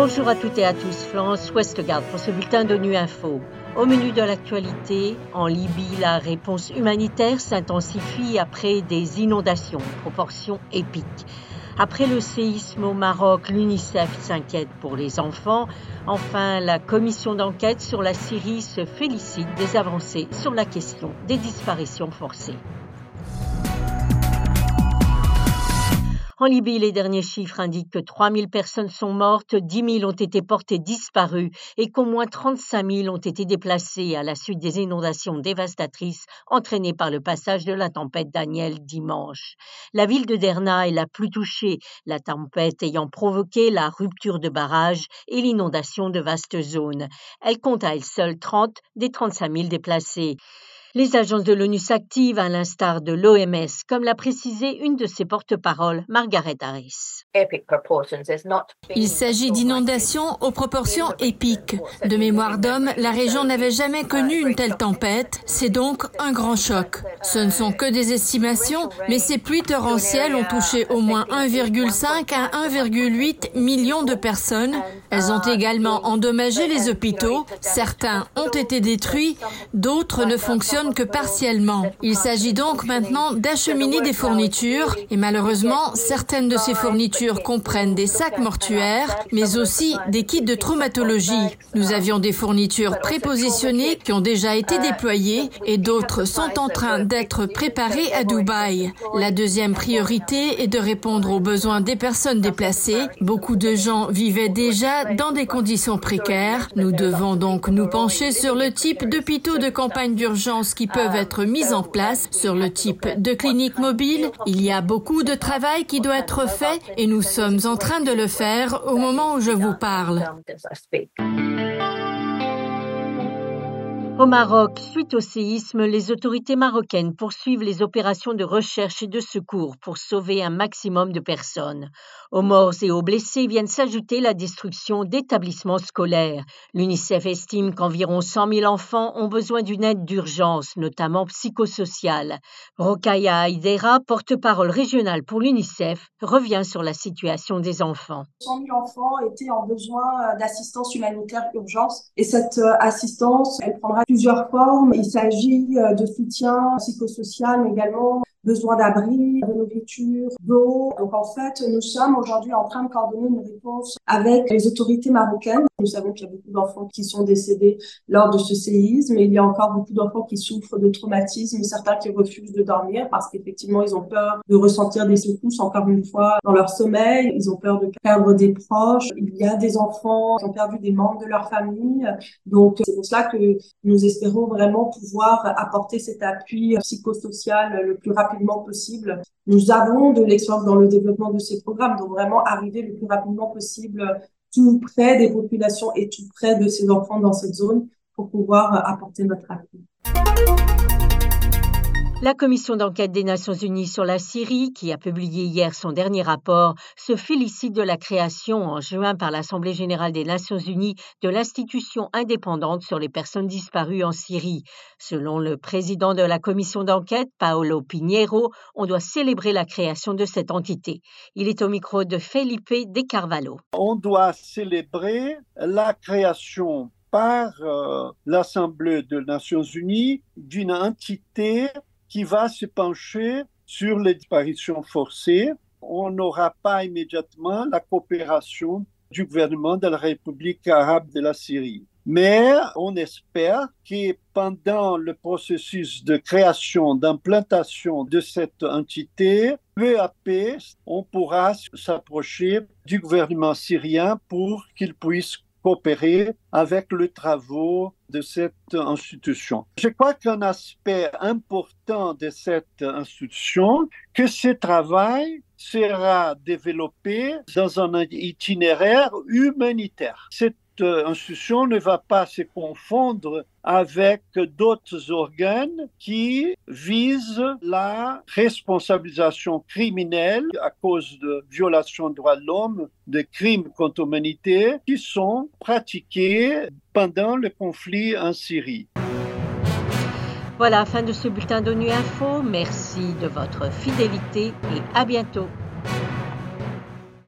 Bonjour à toutes et à tous, Florence Westgard pour ce bulletin d'ONU Info. Au menu de l'actualité, en Libye, la réponse humanitaire s'intensifie après des inondations, proportions épiques. Après le séisme au Maroc, l'UNICEF s'inquiète pour les enfants. Enfin, la commission d'enquête sur la Syrie se félicite des avancées sur la question des disparitions forcées. En Libye, les derniers chiffres indiquent que 3 000 personnes sont mortes, 10 000 ont été portées disparues et qu'au moins 35 000 ont été déplacées à la suite des inondations dévastatrices entraînées par le passage de la tempête Daniel dimanche. La ville de Derna est la plus touchée, la tempête ayant provoqué la rupture de barrages et l'inondation de vastes zones. Elle compte à elle seule 30 des 35 000 déplacés. Les agences de l'ONU s'activent à l'instar de l'OMS, comme l'a précisé une de ses porte-paroles, Margaret Harris. Il s'agit d'inondations aux proportions épiques. De mémoire d'homme, la région n'avait jamais connu une telle tempête. C'est donc un grand choc. Ce ne sont que des estimations, mais ces pluies torrentielles ont touché au moins 1,5 à 1,8 millions de personnes. Elles ont également endommagé les hôpitaux. Certains ont été détruits, d'autres ne fonctionnent que partiellement. Il s'agit donc maintenant d'acheminer des fournitures et malheureusement, certaines de ces fournitures comprennent des sacs mortuaires, mais aussi des kits de traumatologie. Nous avions des fournitures prépositionnées qui ont déjà été déployées et d'autres sont en train d'être préparées à Dubaï. La deuxième priorité est de répondre aux besoins des personnes déplacées. Beaucoup de gens vivaient déjà dans des conditions précaires. Nous devons donc nous pencher sur le type d'hôpitaux de campagne d'urgence qui peuvent être mis en place, sur le type de cliniques mobiles. Il y a beaucoup de travail qui doit être fait et nous sommes en train de le faire au moment où je vous parle. Au Maroc, suite au séisme, les autorités marocaines poursuivent les opérations de recherche et de secours pour sauver un maximum de personnes. Aux morts et aux blessés viennent s'ajouter la destruction d'établissements scolaires. L'UNICEF estime qu'environ 100 000 enfants ont besoin d'une aide d'urgence, notamment psychosociale. Rokaya Aidera, porte-parole régionale pour l'UNICEF, revient sur la situation des enfants. 100 000 enfants étaient en besoin d'assistance humanitaire urgence et cette euh, assistance, elle prendra plusieurs formes. Il s'agit euh, de soutien psychosocial, également besoin d'abri, de nourriture, d'eau. Donc en fait, nous sommes aujourd'hui en train de coordonner une réponse avec les autorités marocaines. Nous savons qu'il y a beaucoup d'enfants qui sont décédés lors de ce séisme et il y a encore beaucoup d'enfants qui souffrent de traumatisme, certains qui refusent de dormir parce qu'effectivement ils ont peur de ressentir des secousses encore une fois dans leur sommeil, ils ont peur de perdre des proches. Il y a des enfants qui ont perdu des membres de leur famille. Donc c'est pour cela que nous espérons vraiment pouvoir apporter cet appui psychosocial le plus rapidement possible. Nous avons de l'expérience dans le développement de ces programmes, donc vraiment arriver le plus rapidement possible tout près des populations et tout près de ces enfants dans cette zone pour pouvoir apporter notre appui. La commission d'enquête des Nations Unies sur la Syrie, qui a publié hier son dernier rapport, se félicite de la création en juin par l'Assemblée générale des Nations Unies de l'institution indépendante sur les personnes disparues en Syrie. Selon le président de la commission d'enquête, Paolo Pinheiro, on doit célébrer la création de cette entité. Il est au micro de Felipe De Carvalho. On doit célébrer la création par euh, l'Assemblée des Nations Unies d'une entité qui va se pencher sur les disparitions forcées. On n'aura pas immédiatement la coopération du gouvernement de la République arabe de la Syrie. Mais on espère que pendant le processus de création, d'implantation de cette entité, peu à peu, on pourra s'approcher du gouvernement syrien pour qu'il puisse coopérer avec les travaux de cette institution. Je crois qu'un aspect important de cette institution, que ce travail sera développé dans un itinéraire humanitaire. Cette institution ne va pas se confondre avec d'autres organes qui visent la responsabilisation criminelle à cause de violations de droits de l'homme, de crimes contre l'humanité qui sont pratiqués pendant le conflit en Syrie. Voilà, fin de ce bulletin d'ONU Info. Merci de votre fidélité et à bientôt.